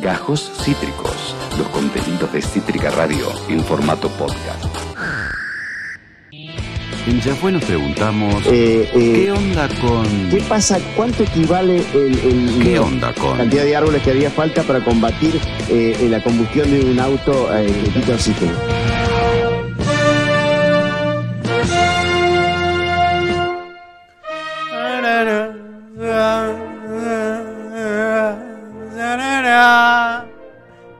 Gajos Cítricos, los contenidos de Cítrica Radio en formato podcast. En Ya fue nos preguntamos, Eh, eh, ¿qué onda con...? ¿Qué pasa? ¿Cuánto equivale el, el- ¿Qué onda la con...? cantidad de árboles que haría falta para combatir eh, la combustión de un auto eh, que quita oxígeno?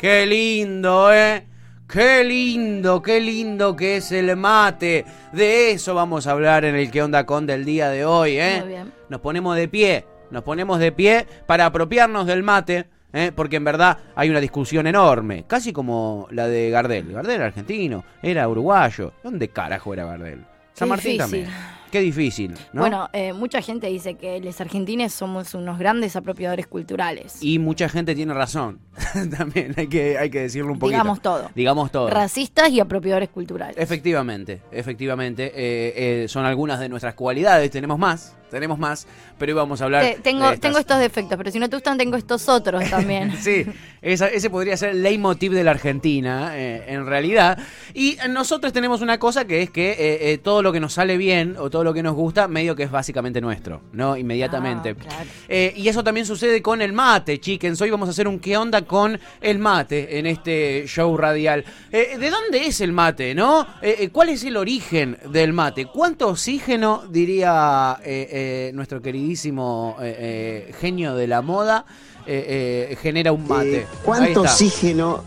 Qué lindo, ¿eh? Qué lindo, qué lindo que es el mate. De eso vamos a hablar en el que onda con del día de hoy, ¿eh? Muy bien. Nos ponemos de pie, nos ponemos de pie para apropiarnos del mate, ¿eh? porque en verdad hay una discusión enorme, casi como la de Gardel. Gardel era argentino, era uruguayo. ¿Dónde carajo era Gardel? San Martín difícil. también. Qué difícil, ¿no? Bueno, eh, mucha gente dice que los argentines somos unos grandes apropiadores culturales. y mucha gente tiene razón. también hay que, hay que decirlo un poquito. Digamos todo. Digamos todo. Racistas y apropiadores culturales. Efectivamente, efectivamente. eh, eh, son algunas de nuestras cualidades. Tenemos más, tenemos más. Pero hoy vamos a hablar. Te- tengo, de estas. tengo estos defectos, pero si no te gustan, tengo estos otros también. Sí, esa- ese podría ser el leitmotiv de la Argentina, eh, en realidad. Y nosotros tenemos una cosa que es que eh, eh, todo lo que nos sale bien o todo lo que nos gusta, medio que es básicamente nuestro, ¿no? Inmediatamente. Ah, claro. Y eso también sucede con el mate, chickens. Hoy vamos a hacer un qué onda con el mate en este show radial. ¿De dónde es el mate, no? ¿Cuál es el origen del mate? ¿Cuánto oxígeno, diría eh, nuestro queridísimo eh, eh, genio de la moda, eh, eh, genera un mate? Eh, ¿Cuánto está. oxígeno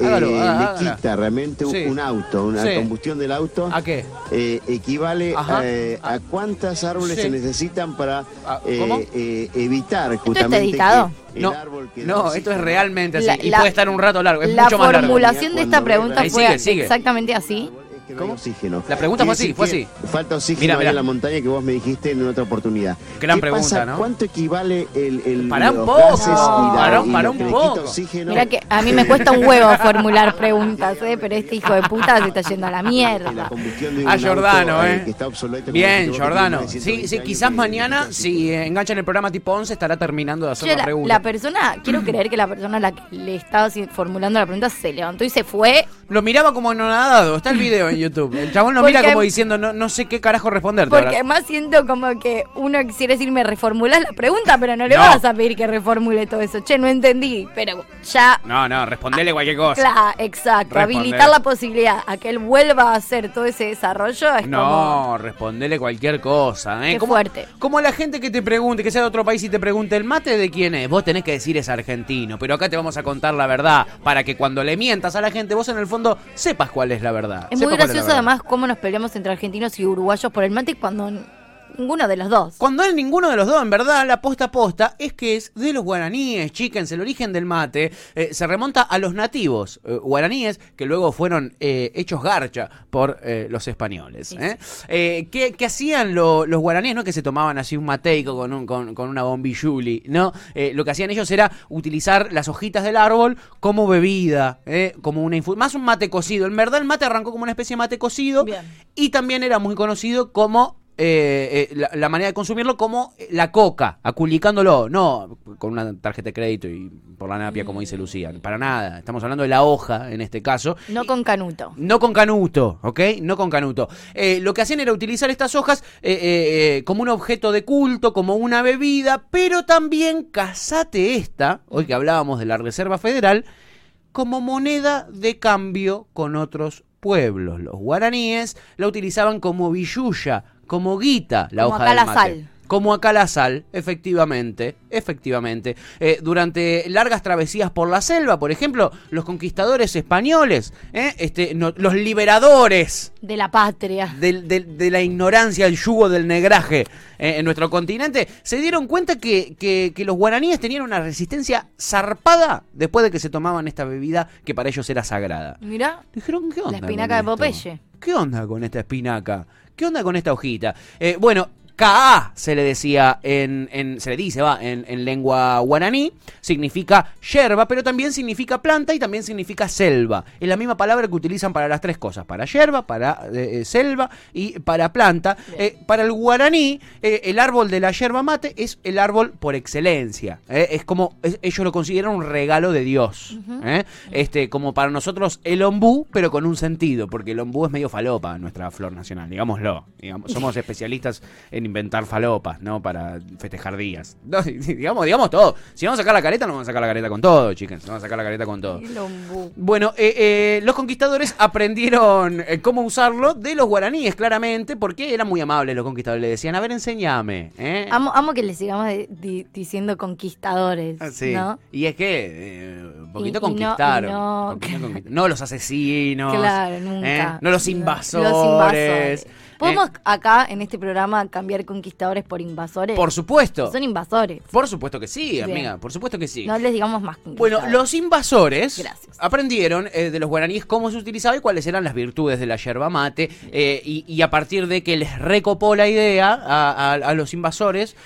eh, Hágalo, le quita realmente un, Sí. un auto, una Sí. combustión del auto? ¿A qué? eh, equivale eh, a cuántas árboles Sí. se necesitan para Ah, eh, eh, evitar está justamente editado? que el No, árbol que no, oxígeno- esto es realmente así. La- y la- puede estar un rato largo. Es La mucho más largo. formulación de esta pregunta fue sigue, sigue. exactamente así. Es que no hay oxígeno. La pregunta fue así, fue así. Falta oxígeno Mirá, ahí mirá. en la montaña que vos me dijiste en otra oportunidad. Gran ¿Qué pregunta, pasa? ¿no? ¿Cuánto equivale el, el Pará un los poco, gases y la, pará- y pará lo un que le quita poco. oxígeno? Mira que a mí me cuesta un huevo formular preguntas, ¿eh? pero este hijo de puta se está yendo a la mierda. combustión de un A Giordano, auto, ¿eh? que está obsoleto, como Bien, decís vos, que Giordano. tiene más de Sí, 120 sí, años, quizás que- mañana, si eh, enganchan el programa tipo 11, estará terminando de hacer la la, pregunta. la persona, quiero creer que la persona a la que le estaba formulando la pregunta se levantó y se fue. Lo miraba como anonadado. Está el video en YouTube. El chabón lo Porque- mira como diciendo, no, no sé qué carajo responderte. Porque ahora. además siento como que uno quisiera decirme reformulás la pregunta, pero no le No. vas a pedir que reformule todo eso. Che, no entendí, pero ya. No, no, respondele cualquier cosa. Claro, exacto. Habilitar la posibilidad a que él vuelva a hacer todo ese desarrollo es como. No, respondele cualquier cosa. ¿eh? Qué como, fuerte. Como la gente que te pregunte, que sea de otro país y te pregunte, ¿el mate de quién es? Vos tenés que decir es argentino, pero acá te vamos a contar la verdad para que cuando le mientas a la gente, vos en el fondo sepas cuál es la verdad. Es muy gracioso además cómo nos peleamos entre argentinos y uruguayos por el mate cuando ninguno de los dos. Cuando es ninguno de los dos, en verdad, la posta posta es que es de los guaraníes, chickens, el origen del mate eh, se remonta a los nativos eh, guaraníes que luego fueron eh, hechos garcha por los españoles. ¿qué, qué hacían lo- los guaraníes? No que se tomaban así un mateico con, un, con, con una bombilluli, ¿no? Lo que hacían ellos era utilizar las hojitas del árbol como bebida, como una más un mate cocido. En verdad el mate arrancó como una especie de mate cocido Bien. y también era muy conocido como eh, eh, la, la manera de consumirlo como la coca, aculicándolo, no con una tarjeta de crédito y por la napia, como dice Lucía, para nada. Estamos hablando de la hoja en este caso. No con Canuto. No con canuto, ¿ok? No con canuto. Eh, lo que hacían era utilizar estas hojas como un objeto de culto, como una bebida, pero también, casate esta, hoy que hablábamos de la Reserva Federal, como moneda de cambio con otros pueblos. Los guaraníes la utilizaban como billulla, como guita, la Como hoja acá del la mate. sal. Como acá la sal, efectivamente, efectivamente. Eh, durante largas travesías por la selva, por ejemplo, los conquistadores españoles, ¿eh? este, no- los liberadores De la patria. de la ignorancia, el yugo del negraje eh, en nuestro continente, se dieron cuenta que, que- que los guaraníes tenían una resistencia zarpada después de que se tomaban esta bebida que para ellos era sagrada. Mirá, Dijeron, ¿qué onda? La espinaca de? Popeye. ¿Qué onda con esta espinaca? ¿Qué onda con esta hojita? Eh, bueno, Ka se le decía en, en- se le dice, va, en, en lengua guaraní, significa yerba, pero también significa planta y también significa selva. Es la misma palabra que utilizan para las tres cosas, para yerba, para eh, eh, selva y para planta. Eh, para el guaraní, eh, el árbol de la yerba mate es el árbol por excelencia. Es como, es- ellos lo consideran un regalo de Dios. Este, como para nosotros el ombú, pero con un sentido, porque el ombú es medio falopa, nuestra flor nacional, digámoslo. digamos, somos especialistas en inventar falopas, ¿no? Para festejar días. No, digamos, digamos todo. Si vamos a sacar la careta, no vamos a sacar la careta con todo, chicas. Vamos a sacar la careta con todo. Bueno, eh, eh, los conquistadores aprendieron eh, cómo usarlo de los guaraníes, claramente, porque eran muy amables los conquistadores. Le decían, a ver, enséñame. ¿eh? Amo, amo que le sigamos de- diciendo conquistadores, Ah, sí. ¿no? Y es que eh, un poquito Y- y no- conquistaron. y no- poquito conquist- no los asesinos. Claro, ¿eh? nunca. No los No, invasores. Los invasores. ¿Podemos ¿eh? acá, en este programa, cambiar conquistadores por invasores? Por supuesto. Son invasores. Por supuesto que sí, Bien. amiga. Por supuesto que sí. No les digamos más Bueno, los invasores Gracias. aprendieron eh, de los guaraníes cómo se utilizaba y cuáles eran las virtudes de la yerba mate. eh, y, y a partir de que les recopó la idea a, a- a los invasores,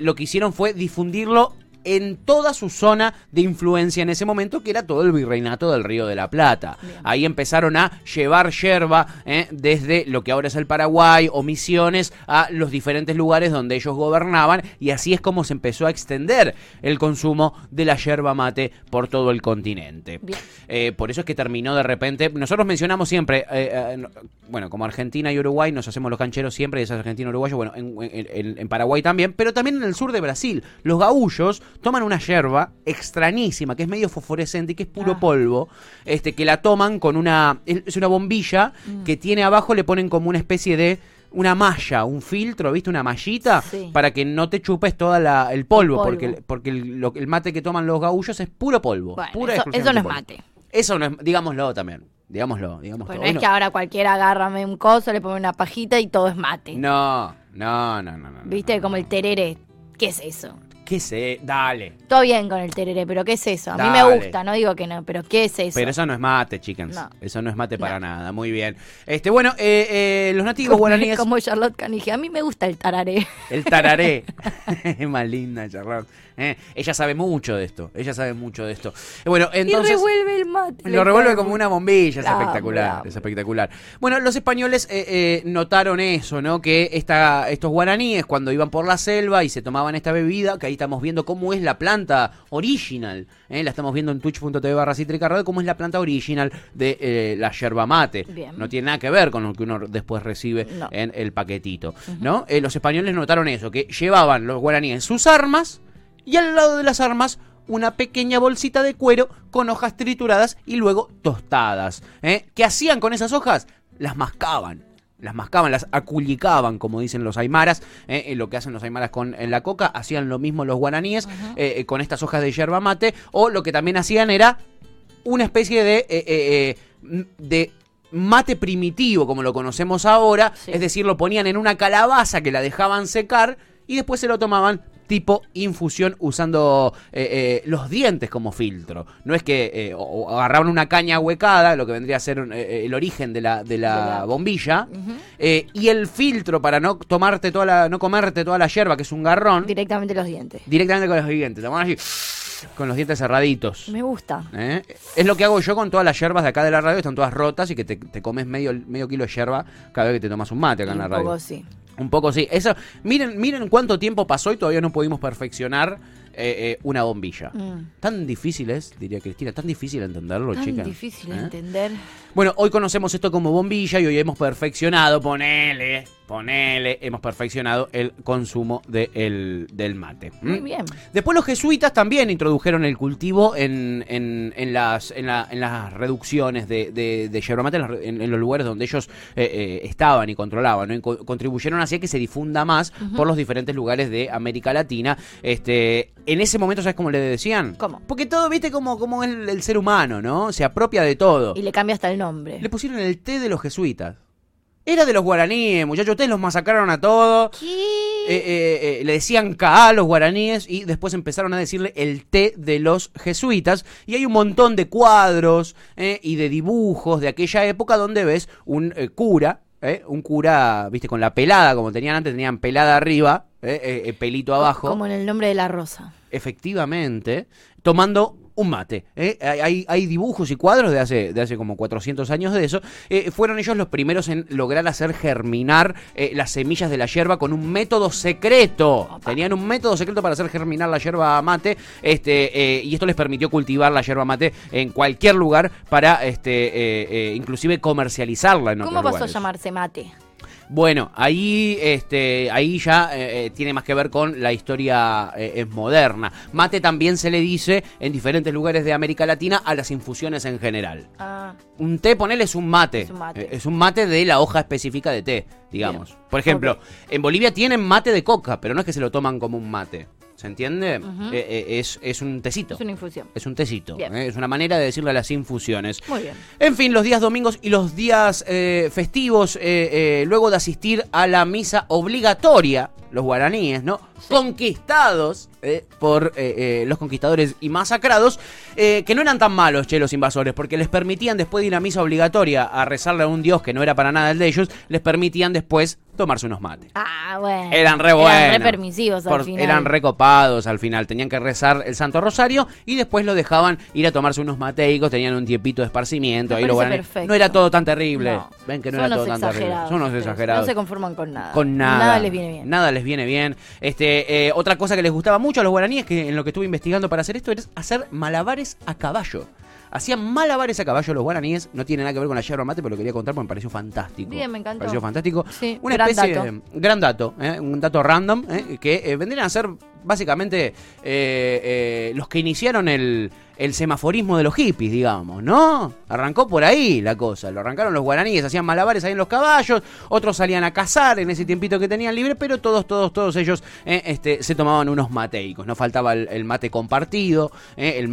lo que hicieron fue difundirlo en toda su zona de influencia en ese momento, que era todo el virreinato del Río de la Plata. Bien. Ahí empezaron a llevar yerba eh, desde lo que ahora es el Paraguay o Misiones a los diferentes lugares donde ellos gobernaban y así es como se empezó a extender el consumo de la yerba mate por todo el continente. Eh, por eso es que terminó de repente. Nosotros mencionamos siempre, eh, no- bueno, como Argentina y Uruguay nos hacemos los cancheros siempre, y es argentino uruguayo, bueno, en, en- en- en Paraguay también, pero también en el sur de Brasil. Los gaullos toman una yerba extrañísima, que es medio fosforescente y que es puro Ah. polvo, este, que la toman con una. Es una bombilla Mm. que tiene abajo, le ponen como una especie de. Una malla, un filtro, ¿viste? Una mallita Sí. para que no te chupes toda la, el polvo, El polvo. porque, el, porque el, lo- el mate que toman los gaullos es puro polvo. Bueno, pura eso, eso no es polvo. mate. Eso no es, digámoslo también. Digámoslo, digamos Bueno, todo. es que ahora cualquiera agárrame un coso, le pone una pajita y todo es mate. No, no, no, no, no. ¿Viste? no, Como no. el tereré. ¿Qué es eso? ¿Qué sé? Dale. Todo bien con el tereré, pero ¿qué es eso? A mí Dale. me gusta, no digo que no, pero ¿qué es eso? Pero eso no es mate, chickens. No. Eso no es mate para No. nada. Muy bien. Este, bueno, eh, eh, los nativos guaraníes. como Charlotte Canige. A mí me gusta el tararé. El tararé. es más linda, Charlotte. Eh, ella sabe mucho de esto. Ella sabe mucho de esto. Eh, Bueno, entonces. y revuelve el mate. Lo revuelve como una bombilla, es espectacular, es espectacular. Bueno, los españoles eh, eh, notaron eso, ¿no? Que esta, estos guaraníes cuando iban por la selva y se tomaban esta bebida, que ahí estamos viendo cómo es la planta original, ¿eh? la estamos viendo en twitch.tv barra Cítrica Radio, cómo es la planta original de eh, la yerba mate. Bien. No tiene nada que ver con lo que uno después recibe No. en el paquetito, ¿no? Eh, los españoles notaron eso, que llevaban los guaraníes sus armas y al lado de las armas una pequeña bolsita de cuero con hojas trituradas y luego tostadas. ¿eh? ¿Qué hacían con esas hojas? Las mascaban. Las mascaban, las aculicaban, como dicen los aymaras. ¿eh? Eh, lo que hacen los aymaras con en la coca, hacían lo mismo los guaraníes eh, eh, con estas hojas de yerba mate. O lo que también hacían era una especie de, eh, eh, eh, de mate primitivo, como lo conocemos ahora. Sí. Es decir, lo ponían en una calabaza que la dejaban secar y después se lo tomaban tipo infusión usando eh, eh, los dientes como filtro. No es que eh, o- o agarraban una caña huecada, lo que vendría a ser eh, eh, el origen de la, de la bombilla, eh, y el filtro para no tomarte toda la, no comerte toda la hierba, que es un garrón, Directamente los dientes. directamente con los dientes. Te así, con los dientes cerraditos. Me gusta. ¿Eh? Es lo que hago yo con todas las yerbas de acá de la radio, están todas rotas y que te, te comes medio, medio kilo de yerba cada vez que te tomas un mate acá en la radio. poco sí. Un poco sí. Eso, miren, miren cuánto tiempo pasó y todavía no pudimos perfeccionar eh, eh, una bombilla. Mm. Tan difícil es, diría Cristina, tan difícil entenderlo, Tan chica. difícil de ¿Eh? entender. Bueno, hoy conocemos esto como bombilla y hoy hemos perfeccionado, ponele, ponele, hemos perfeccionado el consumo de el- del mate. ¿Mm? Muy bien. Después los jesuitas también introdujeron el cultivo en, en- en las, en, la- en las reducciones de, de, de yerba mate, en, los lugares donde ellos eh, eh, estaban y controlaban, ¿no? Y co- contribuyeron hacia que se difunda más por los diferentes lugares de América Latina. Este, en ese momento, ¿sabes cómo le decían? ¿Cómo? Porque todo, viste, como, como el, el ser humano, ¿no? Se apropia de todo. Y le cambia hasta el nombre. Le pusieron el té de los jesuitas. Era de los guaraníes, muchachos. Ustedes los masacraron a todos. ¿Qué? Eh, eh, eh, le decían Ka a los guaraníes y después empezaron a decirle el té de los jesuitas. Y hay un montón de cuadros y de dibujos de aquella época donde ves un cura. un cura, viste, con la pelada, como tenían antes, tenían pelada arriba, pelito abajo. Como en el nombre de la rosa. efectivamente, tomando un mate. ¿eh? Hay, hay- dibujos y cuadros de hace, de hace como 400 años de eso. Eh, fueron ellos los primeros en lograr hacer germinar eh, las semillas de la yerba con un método secreto. Tenían un método secreto para hacer germinar la yerba mate este, eh, y esto les permitió cultivar la yerba mate en cualquier lugar para este, eh, inclusive comercializarla en ¿Cómo otros pasó a llamarse mate? Bueno, ahí, este, ahí ya eh, eh, tiene más que ver con la historia eh, moderna. Mate también se le dice en diferentes lugares de América Latina a las infusiones en general. Ah, Un té, ponele, es un mate. Es un mate. Es un mate de la hoja específica de té, digamos. Por ejemplo, en Bolivia tienen mate de coca, pero no es que se lo toman como un mate. ¿Se entiende? Eh, eh, es, es un tecito. es una infusión. Es un tecito. Eh, Es una manera de decirle a las infusiones. Muy bien. En fin, los días domingos y los días festivos, luego de asistir a la misa obligatoria, los guaraníes, ¿no? Conquistados eh, por los conquistadores y masacrados, que no eran tan malos, che, los invasores, porque les permitían después de ir a misa obligatoria a rezarle a un dios que no era para nada el de ellos, les permitían después tomarse unos mates. Ah, bueno. Eran re buenos. Eran re permisivos al Por- final. Eran recopados al final. Tenían que rezar el Santo Rosario y después lo dejaban ir a tomarse unos mateicos. Tenían un tiempito de esparcimiento. Ahí lo. No era todo tan terrible. No. Ven que no Son era todo tan terrible. Son unos exagerados. No se conforman con nada. Con nada. Nada les viene bien. Nada les viene bien. Este, eh, otra cosa que les gustaba mucho a los guaraníes, que en lo que estuve investigando para hacer esto, es hacer malabares a caballo. Hacían malabares a caballo los guaraníes, no tiene nada que ver con la yerba mate, pero lo quería contar porque me pareció fantástico. Bien, me encantó. pareció fantástico. Sí, Una gran especie dato. gran dato, ¿eh? un dato random, ¿eh? que eh, vendrían a ser básicamente eh, eh, los que iniciaron el, el semaforismo de los hippies, digamos, ¿no? Arrancó por ahí la cosa, lo arrancaron los guaraníes, hacían malabares ahí en los caballos, otros salían a cazar en ese tiempito que tenían libre, pero todos, todos, todos ellos eh, este, se tomaban unos mateicos, no faltaba el, el mate compartido, eh, el,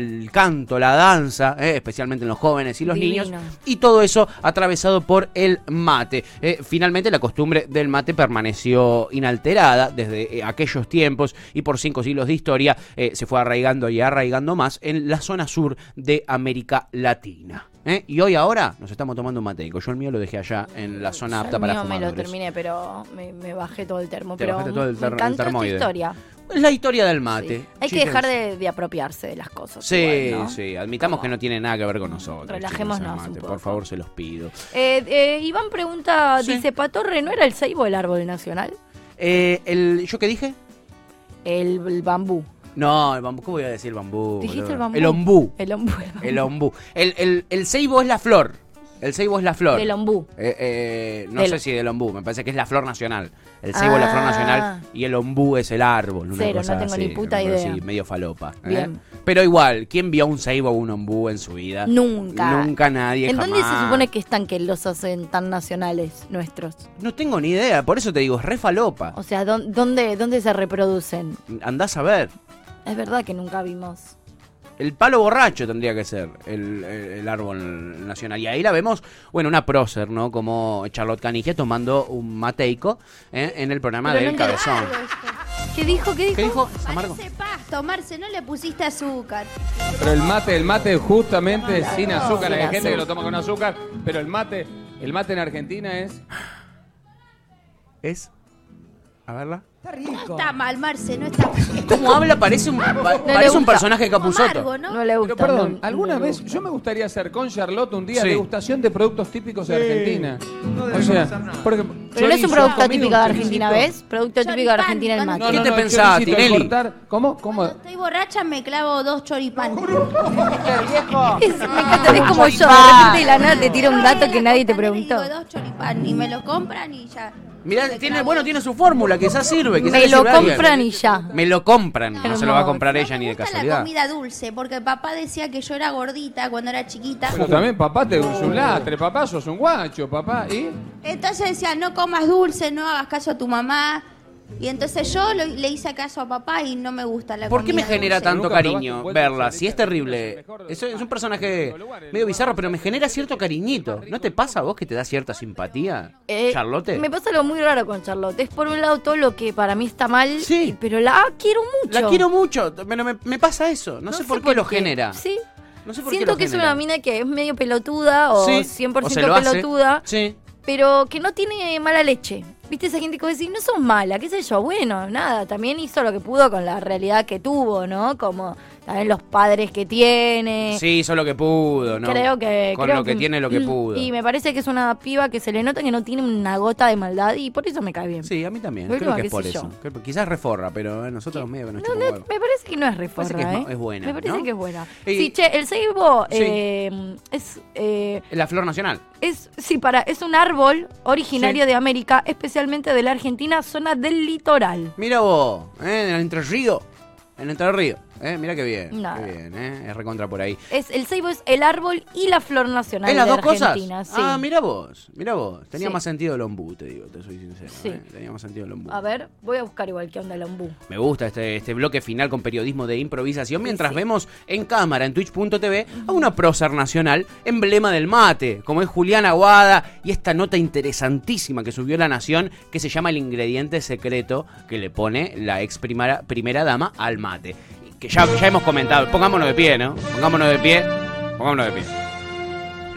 el canto, la danza, eh, especialmente en los jóvenes y los Divino. niños, y todo eso atravesado por el mate. Finalmente la costumbre del mate permaneció inalterada desde aquellos tiempos y por cinco siglos de historia se fue arraigando y arraigando más en la zona sur de América Latina. ¿eh? Y hoy ahora nos estamos tomando un mateico. Yo el mío lo dejé allá en la zona apta el para mío me lo fumadores. terminé, pero me, me bajé todo el termo. Te pero bajaste todo el ter- me el encantó esta termoide. historia. Es la historia del mate. Sí. Hay que dejar de, de apropiarse de las cosas. Sí, igual, ¿no? sí, admitamos que no tiene nada que ver con nosotros. Relajémonos un poco. Por favor, se los pido. Eh, eh, Iván pregunta, Sí. dice, ¿Patorre no era el ceibo el árbol nacional? El, ¿Yo qué dije? El bambú. No, el bambú, ¿cómo voy a decir bambú? ¿Dijiste boludo? el bambú? El ombú. El ombú. El ombú. El, el, el ceibo es la flor. El ceibo es la flor. Del ombú. Eh, eh, no Del- sé si del ombú, me parece que es la flor nacional. El ceibo es la flor Ah. nacional y el ombú es el árbol. Una Cero, cosa no tengo así, ni puta idea. así, medio falopa. ¿eh? Pero igual, ¿quién vio un ceibo o un ombú en su vida? Nunca. Nunca nadie. ¿En dónde se supone que están que los hacen tan nacionales nuestros? No tengo ni idea, por eso te digo, es re falopa. O sea, ¿dó- ¿dónde, dónde se reproducen? Andás a ver. Es verdad que nunca vimos. El palo borracho tendría que ser el, el- el árbol nacional. Y ahí la vemos, bueno, una prócer, ¿no? Como Charlotte Canigia tomando un mateico ¿eh? en el programa Pero del no Cabezón. ¿Qué dijo? ¿Qué dijo? ¿Qué dijo? Amargo. Parece pasto, Marce, no le pusiste azúcar. Pero el mate, el mate justamente sin azúcar. sin Hay gente que lo toma con azúcar, pero el mate, el mate en Argentina es. ¿Es? A verla. No está mal, Marce, no está mal. ¿Cómo habla? Parece un, pa- parece un gusta. personaje Capuzoto. Amargo, ¿no? No le gusta. Pero perdón, no- alguna no le vez gusta. yo me gustaría hacer con Charlotte un día Sí. degustación de productos típicos de Argentina. o sea, por ejemplo, Pero no es un chorizo, producto típico de un Argentina, choricito. ¿ves? Producto típico de Choripán, Argentina el cuando- mate. ¿Qué te el pensás, choricito, el Tinelli? cortar- ¿Cómo? ¿Cómo? Cuando estoy borracha me clavo dos choripán. Es, me encanta, es como yo, de repente de la nada te tira un dato que nadie te preguntó. Digo, dos choripán y me lo compran y ya. Mirá, Me tiene, bueno, tiene su fórmula, quizás sirve. Quizás Me lo sirve a alguien. compran y ya. Me lo compran, no se lo va a comprar ella me ni de gusta la casualidad. comida dulce, porque papá decía que yo era gordita cuando era chiquita. Pero también papá te es un latre, papá sos un guacho, papá. ¿Y? Entonces decía, no comas dulce, no hagas caso a tu mamá. Y entonces yo lo- le hice caso a papá y no me gusta la ¿Por qué me genera dulce. tanto cariño verla? Si es terrible. Es, es un personaje medio bizarro, pero me genera cierto cariñito. ¿No te pasa a vos que te da cierta simpatía, Eh, Charlotte? Me pasa algo muy raro con Charlotte. Es por un lado todo lo que para mí está mal, Sí. pero la quiero mucho. La quiero mucho, pero me, me pasa eso. No, sé por qué lo genera. Sí. No sé por qué Siento que es una mina que es medio pelotuda o Sí, 100% o se lo hace. pelotuda, Sí. pero que no tiene mala leche. ¿Viste esa gente que no son mala, qué sé yo? Bueno, nada, también hizo lo que pudo con la realidad que tuvo, ¿no? Como también los padres que tiene. Sí, hizo lo que pudo, ¿no? Creo que. Con creo lo que, tiene, lo que pudo. Y me parece que es una piba que se le nota que no tiene una gota de maldad y por eso me cae bien. Sí, a mí también. Creo que es por eso. Creo- Quizás reforra, pero a nosotros los medios que nos No, no, me parece que no es Parece reforra, que es ¿eh? es buena, Me parece ¿no? que es buena. Y- Sí, che, el ceibo Sí. eh, es, eh, La flor nacional. es, sí, para, es un árbol originario Sí. de América, especialmente de la Argentina, zona del litoral. Mira vos, ¿eh? en el Entre Río. En el Entre Río. ¿Eh? Mira qué bien. Nada. Qué bien, ¿eh? Es recontra por ahí. Es, el ceibo es el árbol y la flor nacional ¿Es las de dos cosas? Sí. Ah, mira vos, mira vos. Tenía Sí. más sentido el ombú, te digo, te soy sincero. Sí. ¿eh? Tenía más sentido el ombú. A ver, voy a buscar igual que onda el ombú. Me gusta este, este bloque final con periodismo de improvisación mientras vemos en cámara en twitch.tv a una prócer nacional, emblema del mate, como es Julián Aguada y esta nota interesantísima que subió La Nación que se llama el ingrediente secreto que le pone la ex primera, primera dama al mate. Que ya, ya hemos comentado, pongámonos de pie, ¿no? Pongámonos de pie, pongámonos de pie.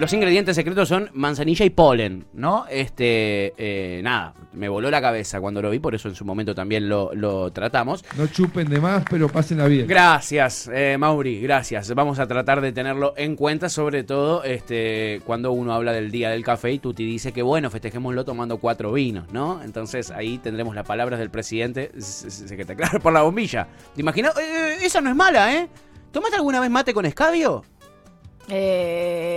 Los ingredientes secretos son manzanilla y polen, ¿no? Este, eh, nada, me voló la cabeza cuando lo vi, por eso en su momento también lo, lo tratamos. No chupen de más, pero pásenla bien. Gracias, eh, Mauri, gracias. Vamos a tratar de tenerlo en cuenta, sobre todo este, cuando uno habla del día del café y Tuti dice que bueno, festejémoslo tomando cuatro vinos, ¿no? Entonces ahí tendremos las palabras del presidente, se, que te aclara por la bombilla. ¿Te imaginas? Eh, esa no es mala, ¿eh? ¿Tomaste alguna vez mate con escabio? Eh,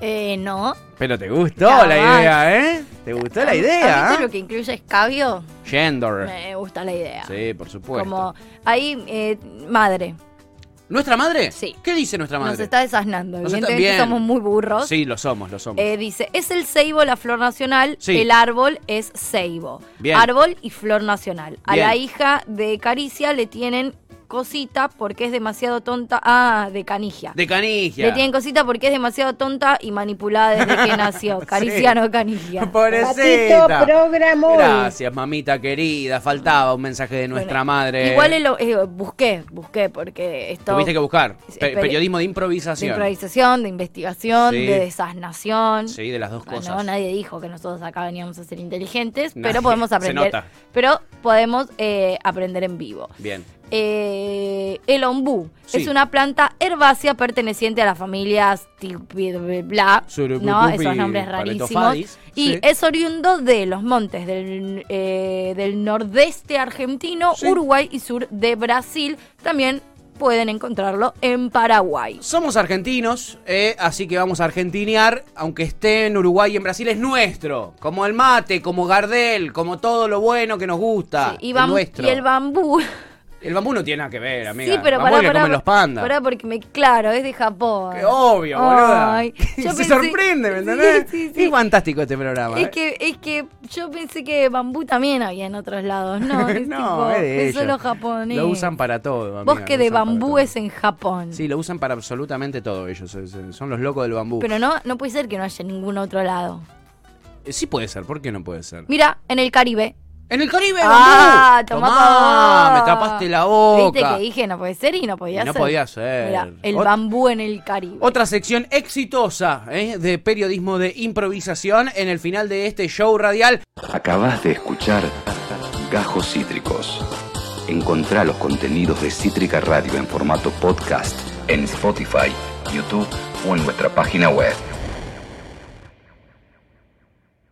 eh, no. Pero te gustó Jamás. la idea, ¿eh? ¿Te gustó la A mí idea? ¿eh? lo que incluye escabio, Gender. me gusta la idea. Sí, por supuesto. Como ahí, eh, madre, ¿Nuestra madre? Sí. ¿Qué dice nuestra madre? nos está desasnando. Nos Evidentemente somos muy burros. Sí, lo somos, lo somos. Eh, dice, es el ceibo la flor nacional, Sí. el árbol es ceibo. Bien. Árbol y flor nacional. A Bien. la hija de Caricia le tienen cosita porque es demasiado tonta. Ah, de Canigia. de canigia. Le tienen cosita porque es demasiado tonta y manipulada desde que nació. Caricia, no Canigia. Pobrecita. Gracias, mamita querida. Faltaba un mensaje de nuestra Bueno, madre. Igual lo- eh, busqué, busqué porque esto... Tuviste que buscar. Sí, Pe- peri- periodismo de De improvisación. improvisación, de investigación, Sí. de desasnación. Sí, de las dos Bueno, cosas. nadie dijo que nosotros acá veníamos a ser inteligentes, Nadie. pero podemos Se aprender. nota. Pero podemos eh, aprender en vivo. Bien. Eh, el ombú Sí. es una planta herbácea perteneciente a las familias bla, ¿no? Esos nombres rarísimos. Y sí. es oriundo de los montes del, eh, del nordeste argentino, Sí. Uruguay y sur de Brasil. También pueden encontrarlo en Paraguay. Somos argentinos, eh, así que vamos a argentinear, aunque esté en Uruguay y en Brasil, es nuestro. Como el mate, como Gardel, como todo lo bueno que nos gusta. Y, nuestro. y el bambú. El bambú no tiene nada que ver, amiga. Sí, pero Bambú pará, es que pará, comen los pandas. pará, porque me, claro, es de Japón. Qué obvio, boluda. Se pensé- sorprende, ¿me entendés? Sí, sí, sí. Es fantástico este programa. Es ¿eh? que, es que yo pensé que bambú también había en otros lados, ¿no? Es, no, tipo, es de es solo japonés. Lo usan para todo. amiga, Bosque de bambú es en Japón. Sí, lo usan para absolutamente todo ellos. Son los locos del bambú. Pero no, no puede ser que no haya en ningún otro lado. Eh, Sí puede ser, ¿por qué no puede ser? Mira, en el Caribe. ¡En el Caribe, Ah, bambú! tomá, me tapaste la boca. Viste que dije no puede ser y no podía Y no ser. podía ser. Mira, el Ot- bambú en el Caribe. Otra sección exitosa ¿eh? de periodismo de improvisación en el final de este show radial. Acabas de escuchar Gajos Cítricos. Encontrá los contenidos de Cítrica Radio en formato podcast en Spotify, YouTube o en nuestra página web.